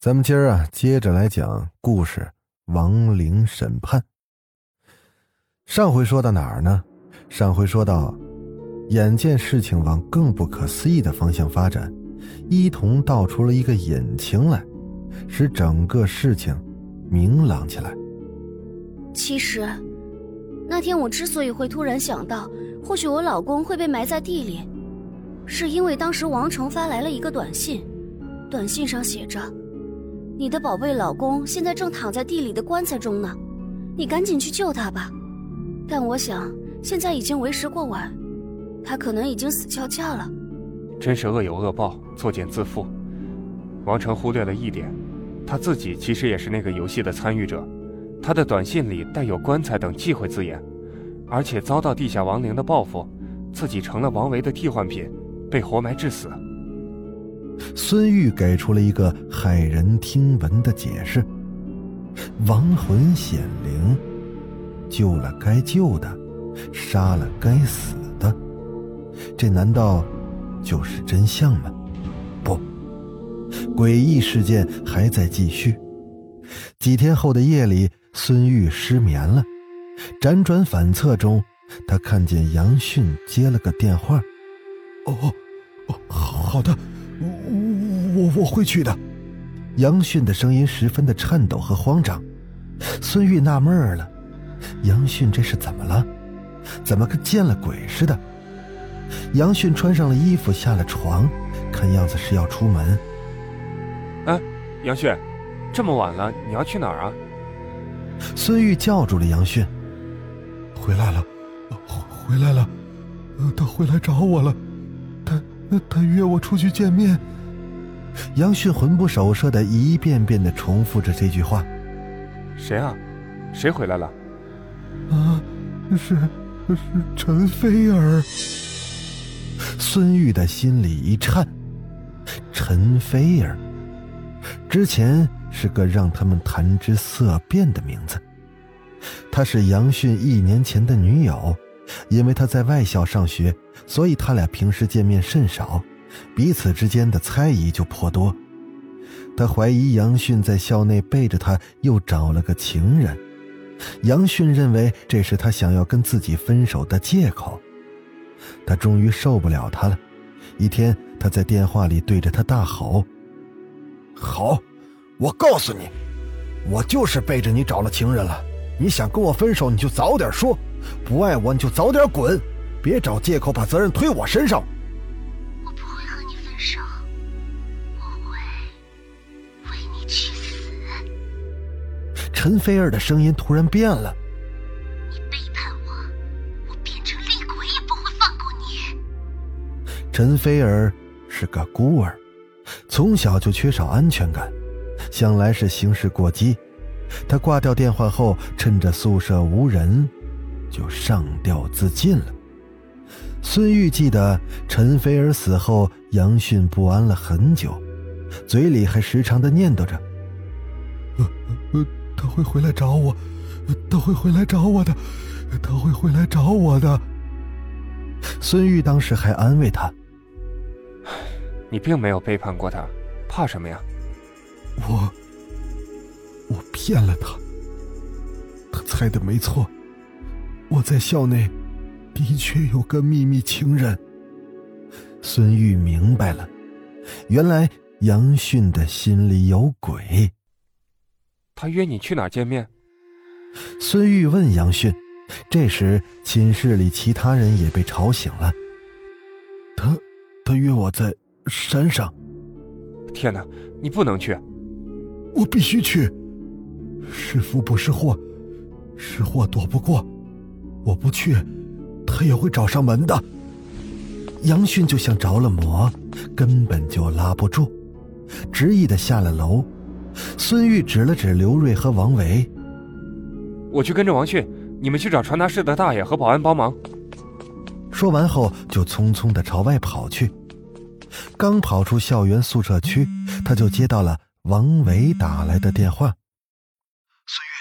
咱们今儿啊，接着来讲故事《亡灵审判》。上回说到哪儿呢？上回说到，眼见事情往更不可思议的方向发展，一同道出了一个隐情来，使整个事情明朗起来。其实，那天我之所以会突然想到，或许我老公会被埋在地里，是因为当时王成发来了一个短信，短信上写着。你的宝贝老公现在正躺在地里的棺材中呢，你赶紧去救他吧。但我想现在已经为时过晚，他可能已经死翘翘了。真是恶有恶报，作茧自缚。王成忽略了一点，他自己其实也是那个游戏的参与者。他的短信里带有“棺材”等忌讳字眼，而且遭到地下亡灵的报复，自己成了王维的替换品，被活埋致死。孙玉给出了一个骇人听闻的解释：亡魂显灵，救了该救的，杀了该死的，这难道就是真相吗？不，诡异事件还在继续。几天后的夜里，孙玉失眠了，辗转反侧中，他看见杨迅接了个电话。哦，哦，好的。我我会去的。杨迅的声音十分的颤抖和慌张。孙玉纳闷了，杨迅这是怎么了？怎么跟见了鬼似的？杨迅穿上了衣服，下了床，看样子是要出门。哎，杨迅，这么晚了，你要去哪儿啊？孙玉叫住了杨迅。回来了，回来了，他回来找我了，他他约我出去见面。杨旭魂不守舍的一遍遍的重复着这句话：“谁啊？谁回来了？”啊，是是陈菲儿。孙玉的心里一颤。陈菲儿，之前是个让他们谈之色变的名字。她是杨迅一年前的女友，因为他在外校上学，所以他俩平时见面甚少。彼此之间的猜疑就颇多，他怀疑杨迅在校内背着他又找了个情人，杨迅认为这是他想要跟自己分手的借口。他终于受不了他了，一天他在电话里对着他大吼：“好，我告诉你，我就是背着你找了情人了。你想跟我分手，你就早点说；不爱我，你就早点滚，别找借口把责任推我身上。”我不会和你分手，我会为你去死陈菲儿的声音突然变了：“你背叛我，我变成厉鬼也不会放过你。”陈菲儿是个孤儿，从小就缺少安全感，想来是行事过激。他挂掉电话后，趁着宿舍无人，就上吊自尽了。孙玉记得陈菲儿死后，杨迅不安了很久，嘴里还时常的念叨着：“呃呃。”他会回来找我，他会回来找我的，他会回来找我的。孙玉当时还安慰他：“你并没有背叛过他，怕什么呀？”我，我骗了他。他猜的没错，我在校内的确有个秘密情人。孙玉明白了，原来杨迅的心里有鬼。他约你去哪儿见面？孙玉问杨迅。这时，寝室里其他人也被吵醒了。他，他约我在山上。天哪，你不能去！我必须去。是福不是祸，是祸躲不过。我不去，他也会找上门的。杨迅就像着了魔，根本就拉不住，执意的下了楼。孙玉指了指刘瑞和王维：“我去跟着王迅，你们去找传达室的大爷和保安帮忙。”说完后，就匆匆的朝外跑去。刚跑出校园宿舍区，他就接到了王维打来的电话：“孙玉，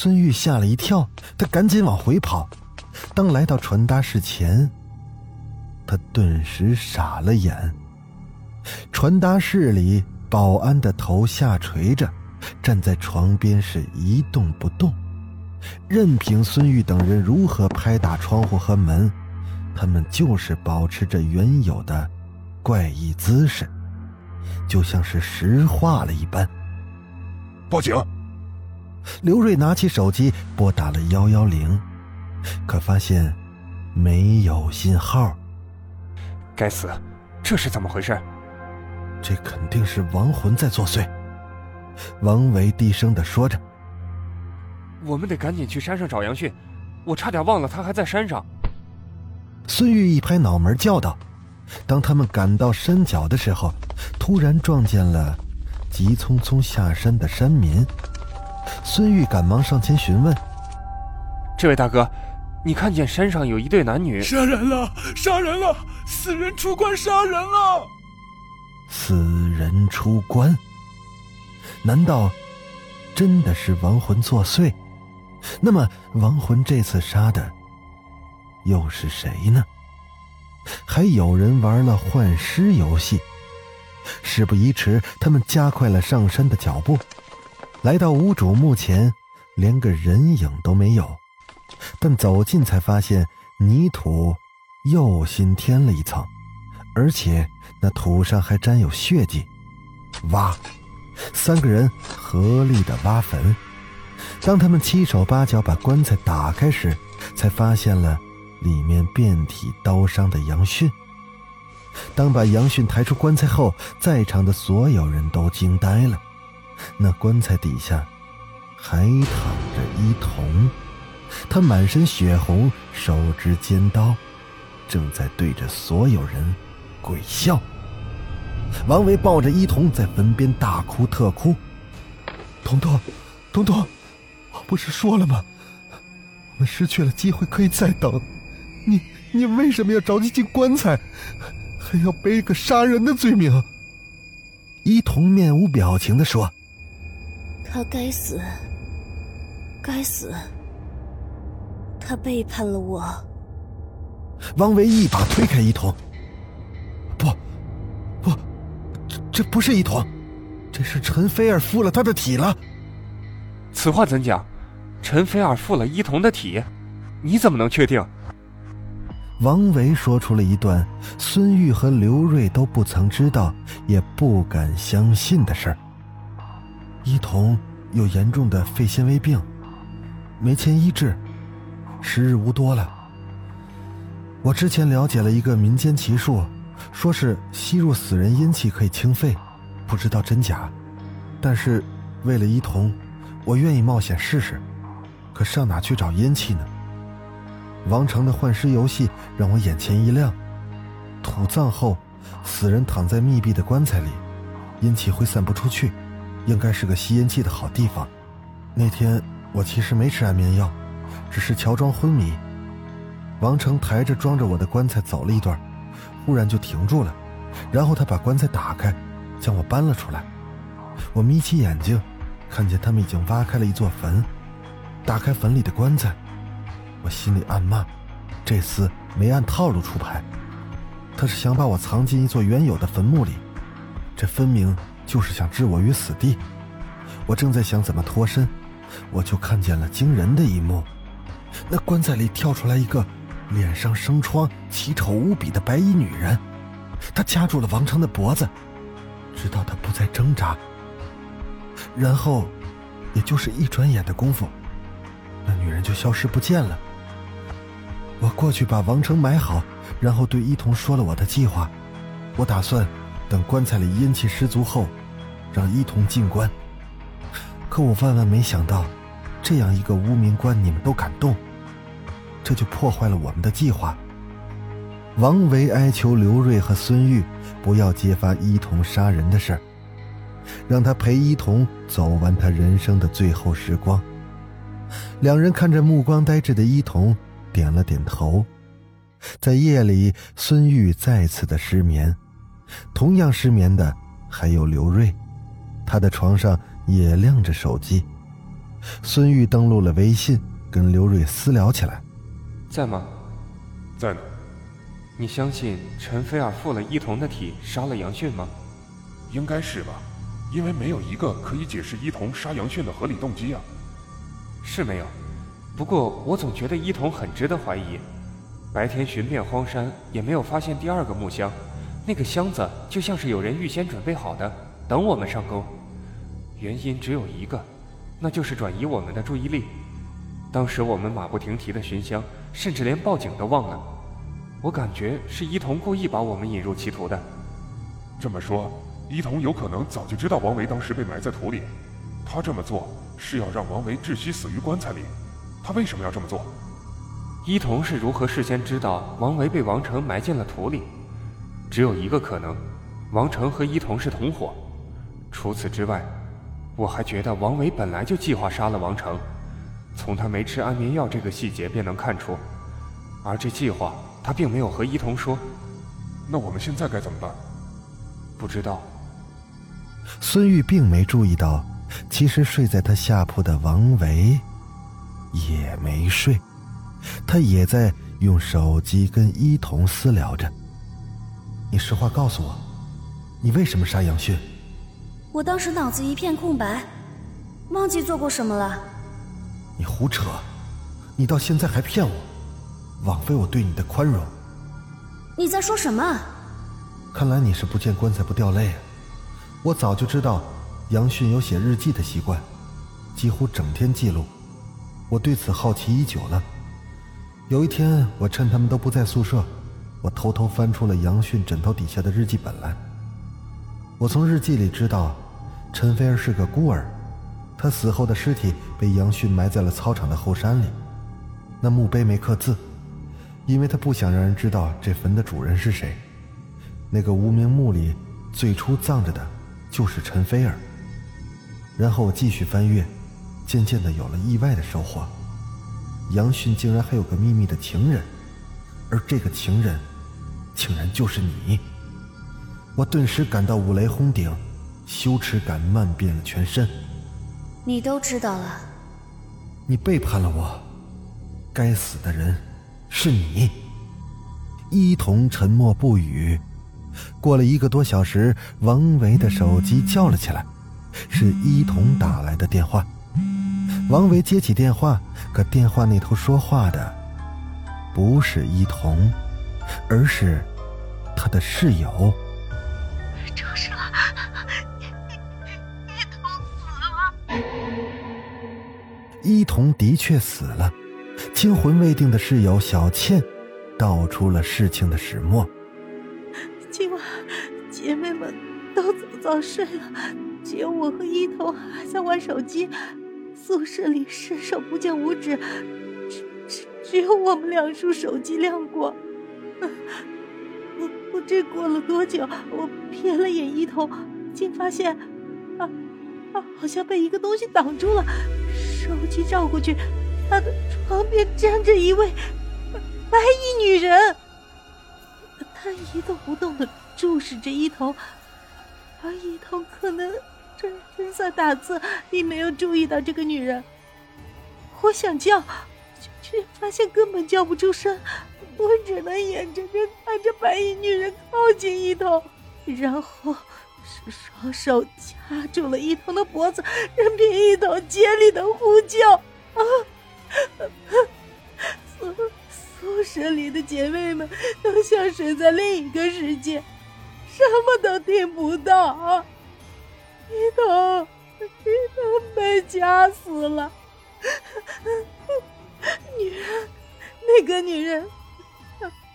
孙玉吓了一跳，他赶紧往回跑。当来到传达室前，他顿时傻了眼。传达室里，保安的头下垂着，站在床边是一动不动。任凭孙玉等人如何拍打窗户和门，他们就是保持着原有的怪异姿势，就像是石化了一般。报警！刘瑞拿起手机拨打了幺幺零，可发现没有信号。该死，这是怎么回事？这肯定是亡魂在作祟。王维低声的说着。我们得赶紧去山上找杨迅，我差点忘了他还在山上。孙玉一拍脑门叫道：“当他们赶到山脚的时候，突然撞见了急匆匆下山的山民。”孙玉赶忙上前询问：“这位大哥，你看见山上有一对男女？杀人了！杀人了！死人出关杀人了！死人出关？难道真的是亡魂作祟？”那么，亡魂这次杀的又是谁呢？还有人玩了幻尸游戏。事不宜迟，他们加快了上山的脚步，来到无主墓前，连个人影都没有。但走近才发现，泥土又新添了一层，而且那土上还沾有血迹。挖，三个人合力的挖坟。当他们七手八脚把棺材打开时，才发现了里面遍体刀伤的杨迅。当把杨迅抬出棺材后，在场的所有人都惊呆了。那棺材底下还躺着伊童，他满身血红，手执尖刀，正在对着所有人鬼笑。王维抱着伊童在坟边大哭特哭：“童童，童童！”我不是说了吗？我们失去了机会可以再等。你你为什么要着急进棺材，还要背个杀人的罪名？一童面无表情的说：“他该死，该死，他背叛了我。”王维一把推开伊童：“不，不，这这不是伊童，这是陈菲儿附了他的体了。”此话怎讲？陈菲儿附了伊童的体，你怎么能确定？王维说出了一段孙玉和刘瑞都不曾知道，也不敢相信的事儿。一童有严重的肺纤维病，没钱医治，时日无多了。我之前了解了一个民间奇术，说是吸入死人阴气可以清肺，不知道真假。但是为了一童。我愿意冒险试试，可上哪去找阴气呢？王成的幻尸游戏让我眼前一亮。土葬后，死人躺在密闭的棺材里，阴气会散不出去，应该是个吸阴气的好地方。那天我其实没吃安眠药，只是乔装昏迷。王成抬着装着我的棺材走了一段，忽然就停住了，然后他把棺材打开，将我搬了出来。我眯起眼睛。看见他们已经挖开了一座坟，打开坟里的棺材，我心里暗骂：这厮没按套路出牌，他是想把我藏进一座原有的坟墓里，这分明就是想置我于死地。我正在想怎么脱身，我就看见了惊人的一幕：那棺材里跳出来一个脸上生疮、奇丑无比的白衣女人，她掐住了王成的脖子，直到他不再挣扎。然后，也就是一转眼的功夫，那女人就消失不见了。我过去把王成埋好，然后对一童说了我的计划。我打算等棺材里阴气十足后，让一童进棺。可我万万没想到，这样一个无名棺你们都敢动，这就破坏了我们的计划。王维哀求刘瑞和孙玉不要揭发伊童杀人的事儿，让他陪伊童走完他人生的最后时光。两人看着目光呆滞的伊童，点了点头。在夜里，孙玉再次的失眠，同样失眠的还有刘瑞，他的床上也亮着手机。孙玉登录了微信，跟刘瑞私聊起来：“在吗？在呢。你相信陈菲儿附了伊童的体，杀了杨迅吗？应该是吧，因为没有一个可以解释伊童杀杨迅的合理动机啊。是没有，不过我总觉得伊童很值得怀疑。白天寻遍荒山，也没有发现第二个木箱，那个箱子就像是有人预先准备好的，等我们上钩。原因只有一个，那就是转移我们的注意力。当时我们马不停蹄的寻香，甚至连报警都忘了。我感觉是伊童故意把我们引入歧途的。这么说，伊童有可能早就知道王维当时被埋在土里，他这么做是要让王维窒息死于棺材里。他为什么要这么做？伊童是如何事先知道王维被王成埋进了土里？只有一个可能，王成和伊童是同伙。除此之外，我还觉得王维本来就计划杀了王成，从他没吃安眠药这个细节便能看出。而这计划他并没有和伊童说。那我们现在该怎么办？不知道。孙玉并没注意到，其实睡在他下铺的王维也没睡。他也在用手机跟伊童私聊着。你实话告诉我，你为什么杀杨迅？我当时脑子一片空白，忘记做过什么了。你胡扯！你到现在还骗我，枉费我对你的宽容。你在说什么？看来你是不见棺材不掉泪。我早就知道杨迅有写日记的习惯，几乎整天记录。我对此好奇已久了。有一天，我趁他们都不在宿舍，我偷偷翻出了杨迅枕头底下的日记本来。我从日记里知道，陈菲儿是个孤儿，她死后的尸体被杨迅埋在了操场的后山里。那墓碑没刻字，因为他不想让人知道这坟的主人是谁。那个无名墓里最初葬着的，就是陈菲儿。然后我继续翻阅，渐渐的有了意外的收获。杨迅竟然还有个秘密的情人，而这个情人，竟然就是你。我顿时感到五雷轰顶，羞耻感漫遍了全身。你都知道了，你背叛了我，该死的人，是你。一童沉默不语。过了一个多小时，王维的手机叫了起来，是一童打来的电话。王维接起电话。可电话那头说话的不是伊童，而是他的室友。出事了，伊童死了。伊童的确死了，惊魂未定的室友小倩道出了事情的始末。今晚姐妹们都早早睡了，只有我和伊童还在玩手机。宿舍里伸手不见五指，只有我们两束手机亮过。不不知过了多久，我瞥了眼伊童，竟发现，啊啊，好像被一个东西挡住了。手机照过去，他的床边站着一位白衣女人，她一动不动的注视着伊童，而伊童可能。正正在打字，并没有注意到这个女人。我想叫，却发现根本叫不出声。我只能眼睁睁看着白衣女人靠近一头，然后是双手掐住了一头的脖子，任凭一头竭力的呼救。啊！宿宿舍里的姐妹们都像睡在另一个世界，什么都听不到。一头，一头被掐死了。女人，那个女人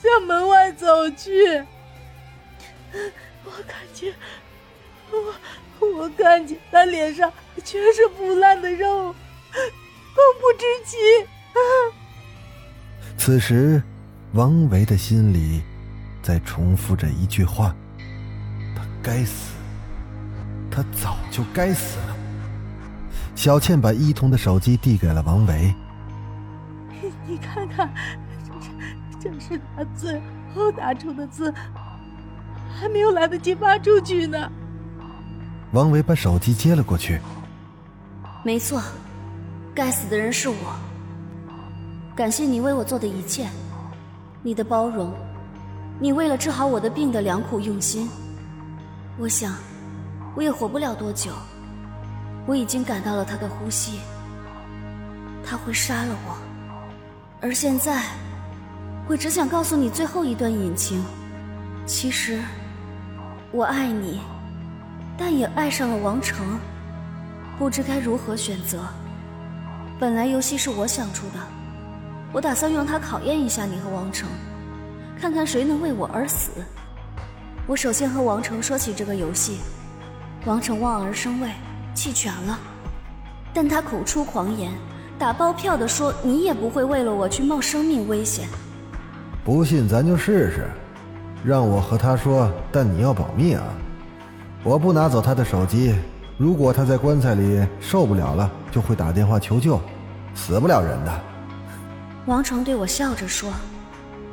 向门外走去。我看见，我我看见她脸上全是腐烂的肉，恐怖之极。此时，王维的心里在重复着一句话：“他该死，他早就该死了。”小倩把伊童的手机递给了王维。你看看，这这是他最后打出的字，还没有来得及发出去呢。王维把手机接了过去。没错，该死的人是我。感谢你为我做的一切，你的包容，你为了治好我的病的良苦用心。我想，我也活不了多久。我已经感到了他的呼吸，他会杀了我。而现在，我只想告诉你最后一段隐情。其实，我爱你，但也爱上了王成，不知该如何选择。本来游戏是我想出的，我打算用它考验一下你和王成，看看谁能为我而死。我首先和王成说起这个游戏，王成望而生畏。弃权了，但他口出狂言，打包票的说你也不会为了我去冒生命危险。不信咱就试试，让我和他说，但你要保密啊！我不拿走他的手机，如果他在棺材里受不了了，就会打电话求救，死不了人的。王成对我笑着说：“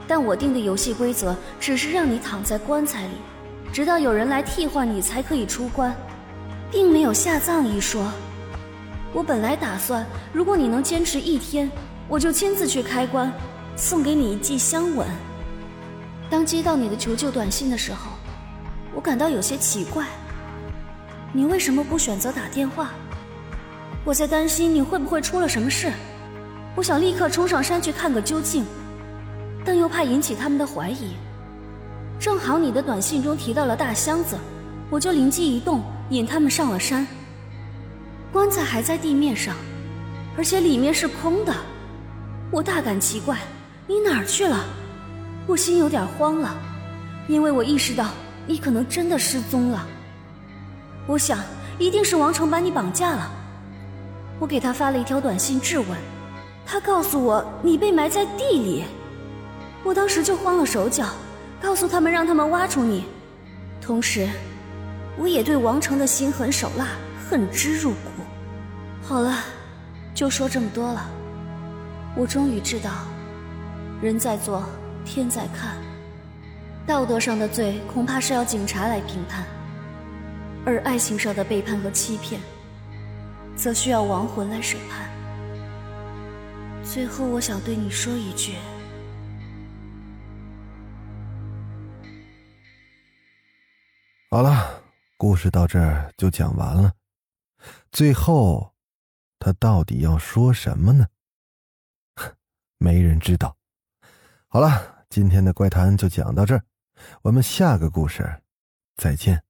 但我定的游戏规则只是让你躺在棺材里，直到有人来替换你才可以出关。”并没有下葬一说。我本来打算，如果你能坚持一天，我就亲自去开棺，送给你一记香吻。当接到你的求救短信的时候，我感到有些奇怪。你为什么不选择打电话？我在担心你会不会出了什么事。我想立刻冲上山去看个究竟，但又怕引起他们的怀疑。正好你的短信中提到了大箱子，我就灵机一动。引他们上了山，棺材还在地面上，而且里面是空的。我大感奇怪，你哪儿去了？我心有点慌了，因为我意识到你可能真的失踪了。我想，一定是王成把你绑架了。我给他发了一条短信质问，他告诉我你被埋在地里。我当时就慌了手脚，告诉他们让他们挖出你，同时。我也对王成的心狠手辣恨之入骨。好了，就说这么多了。我终于知道，人在做，天在看。道德上的罪恐怕是要警察来评判，而爱情上的背叛和欺骗，则需要亡魂来审判。最后，我想对你说一句：好了。故事到这儿就讲完了，最后，他到底要说什么呢？没人知道。好了，今天的怪谈就讲到这儿，我们下个故事再见。